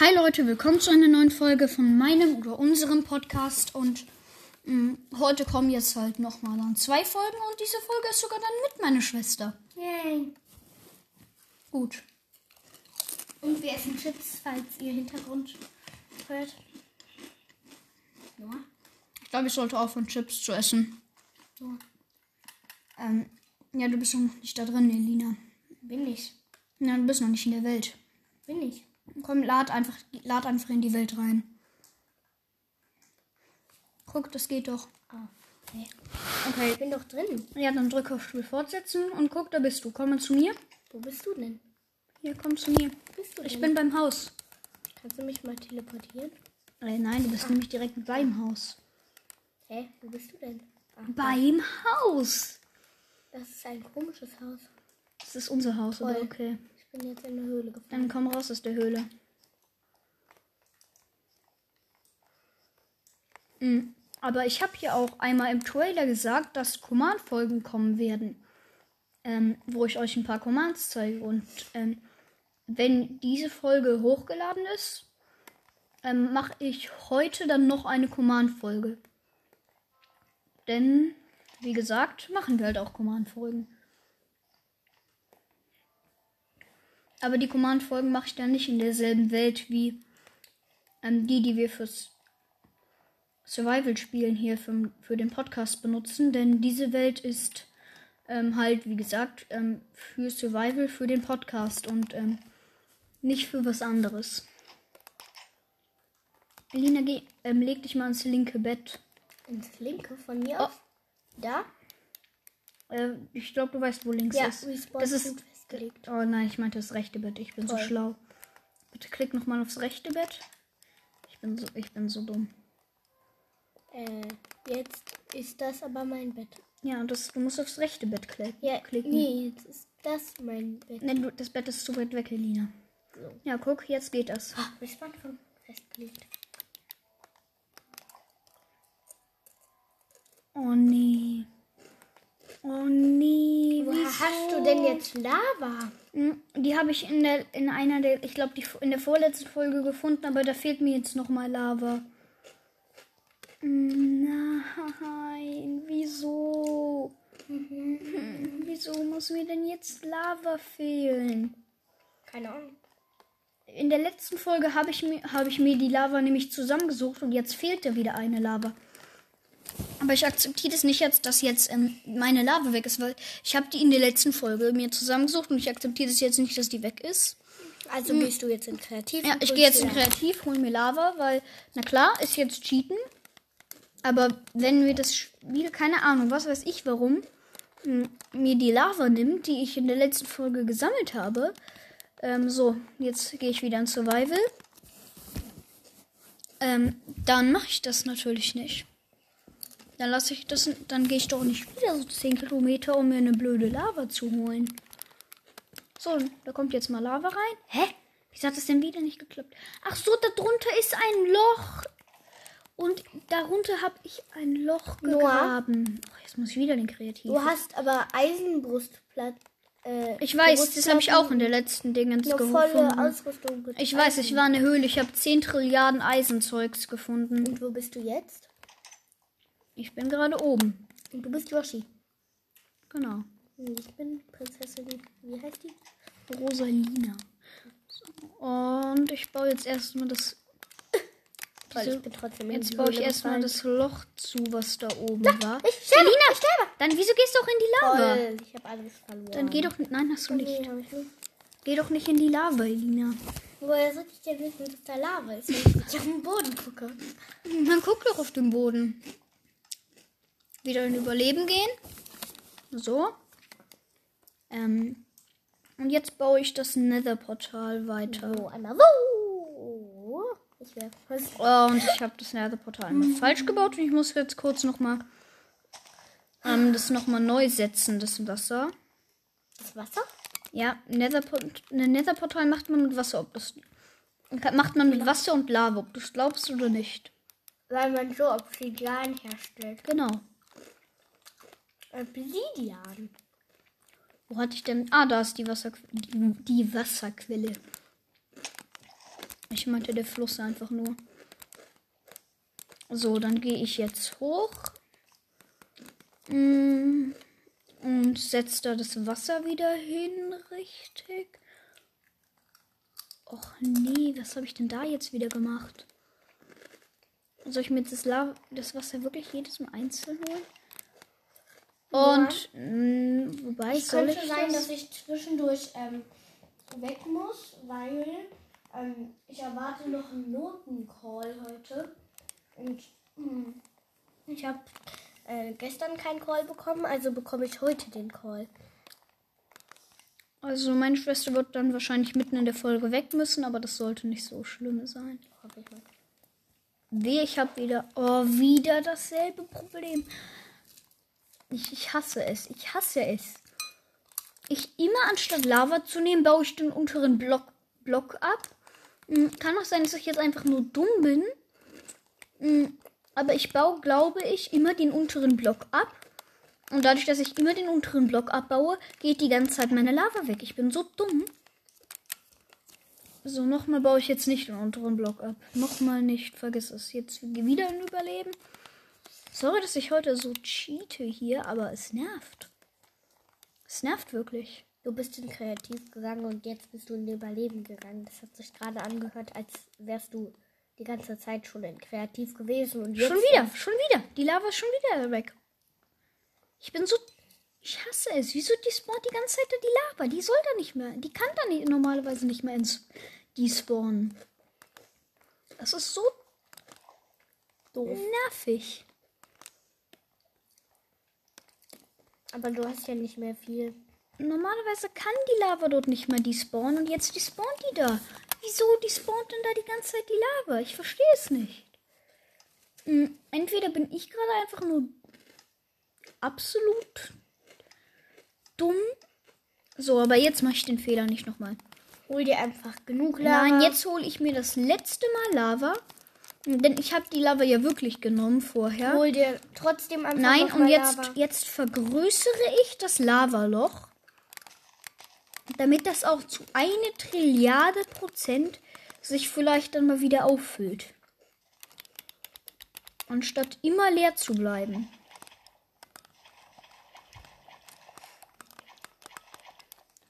Hi Leute, willkommen zu einer neuen Folge von meinem oder unserem Podcast und mh, heute kommen jetzt halt nochmal dann zwei Folgen und diese Folge ist sogar dann mit meiner Schwester. Yay. Gut. Und wir essen Chips, falls ihr Hintergrund hört. Ja. Ich glaube, ich sollte aufhören, Chips zu essen. So. Ähm, ja, du bist noch nicht da drin, Elina. Bin ich. Ja, du bist noch nicht in der Welt. Bin ich. Komm, lad einfach, lad einfach in die Welt rein. Guck, das geht doch. Ah, okay. Okay. Ich bin doch drin. Ja, dann drück auf Spiel fortsetzen und guck, da bist du. Komm mal zu mir. Wo bist du denn? Hier, komm zu mir. Bist du Ich denn? bin beim Haus. Kannst du mich mal teleportieren? Äh, nein, du bist nämlich direkt beim Haus. Hä? Wo bist du denn? Ah, Beim Haus. das ist ein komisches Haus. Das ist unser Haus, Toll. okay. Bin jetzt in der Höhle Dann gefallen. komm raus aus der Höhle. Mhm. Aber ich habe hier auch einmal im Trailer gesagt, dass Command-Folgen kommen werden, ähm, wo ich euch ein paar Commands zeige. Und ähm, wenn diese Folge hochgeladen ist, ähm, mache ich heute dann noch eine Command-Folge. Denn, wie gesagt, machen wir halt auch Command-Folgen. Aber die Command-Folgen mache ich dann nicht in derselben Welt wie ähm, die, die wir fürs Survival-Spielen hier für, für den Podcast benutzen. Denn diese Welt ist ähm, halt, wie gesagt, ähm, für Survival, für den Podcast und ähm, nicht für was anderes. Elina, geh, ähm, leg dich mal ins linke Bett. Ins linke von mir Oh. Da? Äh, ich glaube, du weißt, wo links Ja, ist. Das ist Festgelegt. Oh nein, ich meinte das rechte Bett. Ich bin so Toll. schlau. Bitte klick nochmal aufs rechte Bett. Ich bin so, ich bin so dumm. Äh, jetzt ist das aber mein Bett. Ja, das, du musst aufs rechte Bett klicken. Ja, klicken. nee, jetzt ist das mein Bett. Nee, du, das Bett ist zu weit weg, Elina. So. Ja, guck, jetzt geht das. Ah, Respawn Punkt festgelegt. Oh nee. Oh nee. Wo wieso? Hast du denn jetzt Lava? Hm, Die habe ich in der in einer der ich glaube die in der vorletzten Folge gefunden, aber da fehlt mir jetzt noch mal Lava. Nein, wieso? Hm, Wieso muss mir denn jetzt Lava fehlen? Keine Ahnung. In der letzten Folge habe ich, mir- habe ich mir die Lava nämlich zusammengesucht und jetzt fehlt da wieder eine Lava. Aber ich akzeptiere das nicht jetzt, dass jetzt ähm, meine Lava weg ist, weil ich habe die in der letzten Folge mir zusammengesucht und ich akzeptiere das jetzt nicht, dass die weg ist. Also gehst du jetzt in Kreativ? Ja, ich gehe jetzt in. Kreativ, hol mir Lava, weil, na klar, ist jetzt Cheaten. Aber wenn wir das Spiel, keine Ahnung, was weiß ich warum, m, mir die Lava nimmt, die ich in der letzten Folge gesammelt habe. Ähm, so, jetzt gehe ich wieder in Survival. Ähm, dann mache ich das natürlich nicht. Dann lasse ich das, dann gehe ich doch nicht wieder so 10 Kilometer, um mir eine blöde Lava zu holen. So, da kommt jetzt mal Lava rein. Hä? Wieso hat das denn wieder nicht geklappt? Ach so, da drunter ist ein Loch. Und darunter habe ich ein Loch Noah? gegraben. Oh, jetzt muss ich wieder den Kreativ. Du hast aber Eisenbrustplatte. Äh, ich weiß, das habe ich auch in der letzten Dingens eine volle gefunden. Ausrüstung. Ich weiß, ich war in der Höhle. Ich habe 10 Trilliarden Eisenzeugs gefunden. Und wo bist du jetzt? Ich bin gerade oben. Und du bist Yoshi. Genau. Und ich bin Prinzessin. Wie heißt die? Rosalina. So. Und ich baue jetzt erstmal das. Toll, diese- ich bin trotzdem in Jetzt baue ich erstmal das Loch zu, was da oben war. Ich sterbe, Selina, ich sterbe. Dann wieso gehst du auch in die Lava? Toll, ich habe alles verloren. Dann geh doch. Nein, hast du nicht. Nee, nicht. Geh doch nicht in die Lava, Elina. Woher soll ich denn wissen, dass da Lava ist, wenn ich auf den Boden gucke? Dann guck doch auf den Boden. Wieder in Überleben gehen. So. Ähm. Und jetzt baue ich das Nether-Portal weiter. So, einmal so. Ich. Oh, und ich habe das Nether-Portal einmal falsch gebaut. Und ich muss jetzt kurz nochmal ähm, das nochmal neu setzen, das Wasser. Das Wasser? Ja, ein Netherportal macht man mit Wasser, ob das macht man mit Wasser und Lava, ob du es glaubst oder nicht. Weil man so Obsidian herstellt. Genau. Obsidian. Wo hatte ich denn? Ah, da ist die Wasser die, die Wasserquelle. Ich meinte der Fluss einfach nur. So, dann gehe ich jetzt hoch. Mm, Und setze da das Wasser wieder hin, richtig. Och nee, was habe ich denn da jetzt wieder gemacht? Soll ich mir das, La das Wasser wirklich jedes Mal einzeln holen? Und mm, wobei Es könnte ich sein, das? dass ich zwischendurch ähm, weg muss, weil ähm, ich erwarte noch einen Notencall heute. Und hm, ich habe äh, gestern keinen Call bekommen, also bekomme ich heute den Call. Also meine Schwester wird dann wahrscheinlich mitten in der Folge weg müssen, aber das sollte nicht so schlimm sein. Hoffe ich mal. Wehe, ich habe wieder, oh, wieder dasselbe Problem. Ich, ich hasse es, ich hasse es. Ich immer anstatt Lava zu nehmen, baue ich den unteren Block, Block ab. Hm, Kann auch sein, dass ich jetzt einfach nur dumm bin. Hm, Aber ich baue, glaube ich, immer den unteren Block ab. Und dadurch, dass ich immer den unteren Block abbaue, geht die ganze Zeit meine Lava weg. Ich bin so dumm. So, nochmal baue ich jetzt nicht den unteren Block ab. Nochmal nicht, vergiss es. Jetzt wieder ein Überleben. Sorry, dass ich heute so cheate hier, aber es nervt. Es nervt wirklich. Du bist in Kreativ gegangen und jetzt bist du in Überleben gegangen. Das hat sich gerade angehört, als wärst du die ganze Zeit schon in Kreativ gewesen. Und jetzt Schon wieder, schon wieder. Die Lava ist schon wieder weg. Ich bin so. Ich hasse es. Wieso die spawnt die ganze Zeit die Lava? Die soll da nicht mehr. Die kann da nicht, normalerweise nicht mehr ins die spawnen. Das ist so doof. nervig. Aber du hast ja nicht mehr viel. Normalerweise kann die Lava dort nicht mehr despawnen und jetzt despawnt die da. Wieso despawnt denn da die ganze Zeit die Lava? Ich verstehe es nicht. Hm, Entweder bin ich gerade einfach nur absolut dumm. So, aber jetzt mache ich den Fehler nicht nochmal. Hol dir einfach genug Lava. Nein, jetzt hole ich mir das letzte Mal Lava. Denn ich habe die Lava ja wirklich genommen vorher. Hol dir trotzdem einfach Nein, und jetzt, Lava. jetzt vergrößere ich das Lavaloch, damit das auch zu eine Trilliarde Prozent sich vielleicht dann mal wieder auffüllt. Anstatt immer leer zu bleiben.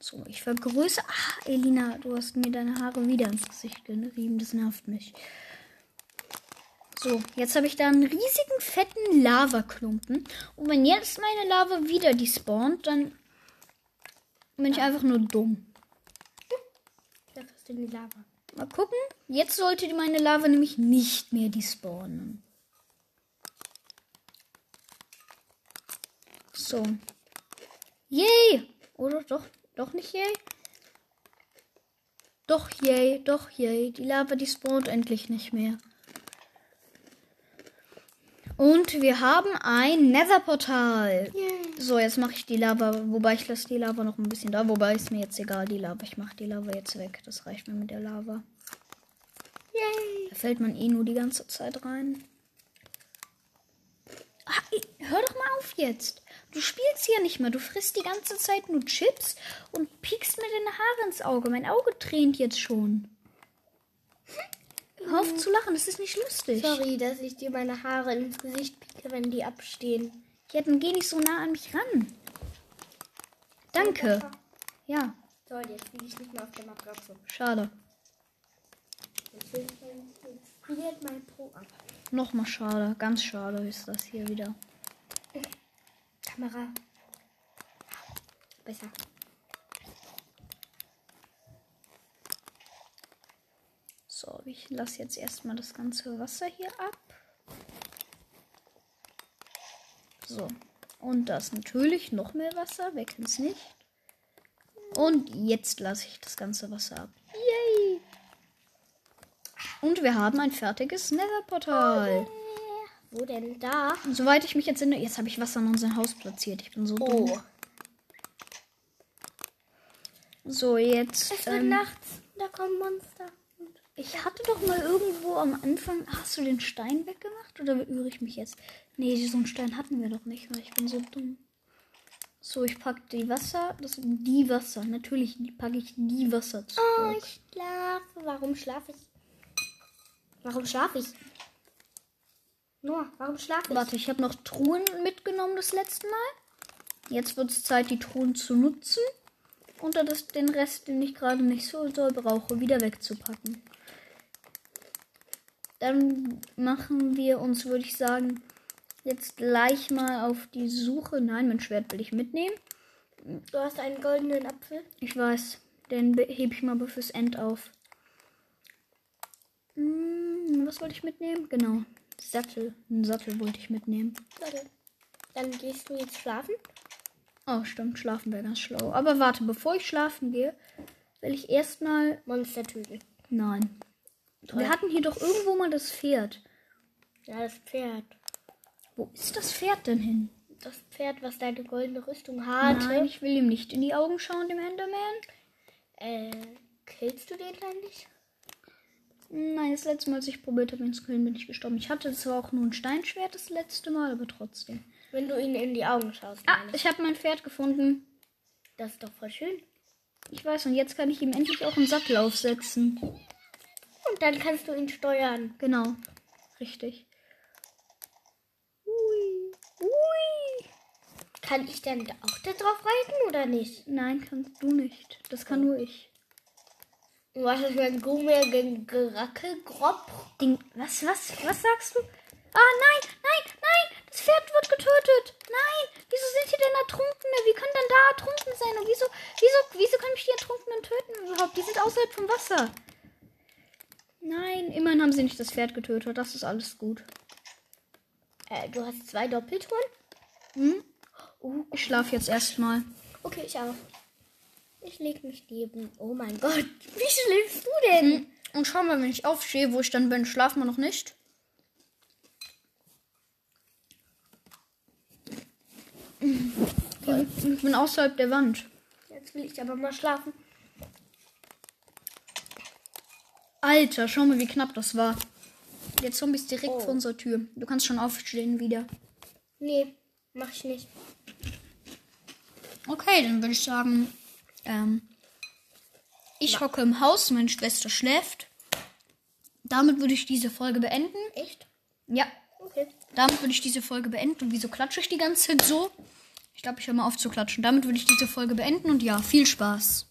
So, ich vergrößere. Ah, Elina, du hast mir deine Haare wieder ins Gesicht gerieben. Das nervt mich. So, jetzt habe ich da einen riesigen, fetten Lavaklumpen. Und wenn jetzt meine Lava wieder despawnt, dann bin ich einfach nur dumm. Da kriegst du die Lava. Mal gucken. Jetzt sollte die- meine Lava nämlich nicht mehr despawnen. So. Yay! Oder doch, doch nicht yay? Doch yay, doch yay. Die Lava despawnt endlich nicht mehr. Und wir haben ein Nether-Portal. So, jetzt mache ich die Lava, wobei ich lasse die Lava noch ein bisschen da, wobei ist mir jetzt egal, die Lava. Ich mache die Lava jetzt weg. Das reicht mir mit der Lava. Yay. Da fällt man eh nur die ganze Zeit rein. Ey, hör doch mal auf jetzt. Du spielst hier nicht mehr. Du frisst die ganze Zeit nur Chips und piekst mir deine Haare ins Auge. Mein Auge tränt jetzt schon. Hör auf zu lachen, das ist nicht lustig. Sorry, dass ich dir meine Haare ins Gesicht pieke, wenn die abstehen. Ja, dann geh nicht so nah an mich ran. Danke. Ja, So, jetzt liege ich nicht mehr auf der Matratze. schade. Friert mein Po ab. Nochmal schade. Ganz schade ist das hier wieder. Kamera. Besser. So, ich lasse jetzt erstmal das ganze Wasser hier ab. So. Und das natürlich noch mehr Wasser. Wer kennt's nicht? Und jetzt lasse ich das ganze Wasser ab. Yay! Und wir haben ein fertiges Nether-Portal. Wo denn da? Und soweit ich mich jetzt erinnere, jetzt habe ich Wasser in unser Haus platziert. Ich bin so dumm. Oh. So, jetzt. Es wird ähm, nachts. Da kommen Monster. Ich hatte doch mal irgendwo am Anfang. Hast du den Stein weggemacht oder irre ich mich jetzt? Nee, so einen Stein hatten wir doch nicht, weil ich bin so dumm. So, ich packe die Wasser. Das sind die Wasser. Natürlich packe ich die Wasser Oh, zurück. ich schlafe. Warum schlafe ich? Warum schlafe ich? Noah, warum schlafe ich? Warte, ich habe noch Truhen mitgenommen das letzte Mal. Jetzt wird es Zeit, die Truhen zu nutzen. Und das, den Rest, den ich gerade nicht so doll brauche, wieder wegzupacken. Dann machen wir uns, würde ich sagen, jetzt gleich mal auf die Suche. Nein, mein Schwert will ich mitnehmen. Du hast einen goldenen Apfel. Ich weiß, den be- hebe ich mal aber fürs End auf. Hm, was wollte ich mitnehmen? Genau, Sattel. Einen Sattel wollte ich mitnehmen. Warte. Dann gehst du jetzt schlafen. Oh, stimmt, schlafen wäre ganz schlau. Aber warte, bevor ich schlafen gehe, will ich erstmal. Monstertüte. Nein. Wir hatten hier doch irgendwo mal das Pferd. Ja, das Pferd. Wo ist das Pferd denn hin? Das Pferd, was deine goldene Rüstung hatte. Nein, ich will ihm nicht in die Augen schauen, dem Enderman. Äh, killst du den dann nicht? Nein, das letzte Mal, als ich probiert habe, ihn zu killen, bin ich gestorben. Ich hatte zwar auch nur ein Steinschwert das letzte Mal, aber trotzdem. Wenn du ihn in die Augen schaust. Ah, ich. ich habe mein Pferd gefunden. Das ist doch voll schön. Ich weiß, und jetzt kann ich ihm endlich auch einen Sattel aufsetzen. Und dann kannst du ihn steuern. Genau. Richtig. Ui. Ui. Kann ich dann auch da drauf reiten oder nicht? Nein, kannst du nicht. Das kann nur ich. Was ist ein Gummi gegen Geracke grob? Ding. Was, was, was sagst du? Ah, nein, nein, nein! Das Pferd wird getötet! Nein! Wieso sind hier denn Ertrunkene? Wie können denn da Ertrunkene sein? Und wieso, wieso, wieso können mich die Ertrunkenen töten überhaupt? Die sind außerhalb vom Wasser. Nein, immerhin haben sie nicht das Pferd getötet. Das ist alles gut. Äh, du hast zwei Doppeltouren? Hm? Ich schlafe jetzt erstmal. Okay, ich auch. Ich leg mich neben. Oh mein Gott. Wie schläfst du denn? Hm. Und schau mal, wenn ich aufstehe, wo ich dann bin, schlafen wir noch nicht. Ich bin außerhalb der Wand. Jetzt will ich aber mal schlafen. Alter, schau mal, wie knapp das war. Der Zombie ist direkt Oh. vor unserer Tür. Du kannst schon aufstehen wieder. Nee, mach ich nicht. Okay, dann würde ich sagen, ähm, ich hocke im Haus, meine Schwester schläft. Damit würde ich diese Folge beenden. Echt? Ja, Okay. damit würde ich diese Folge beenden. Und wieso klatsche ich die ganze Zeit so? Ich glaube, ich höre mal auf zu klatschen. Damit würde ich diese Folge beenden und ja, viel Spaß.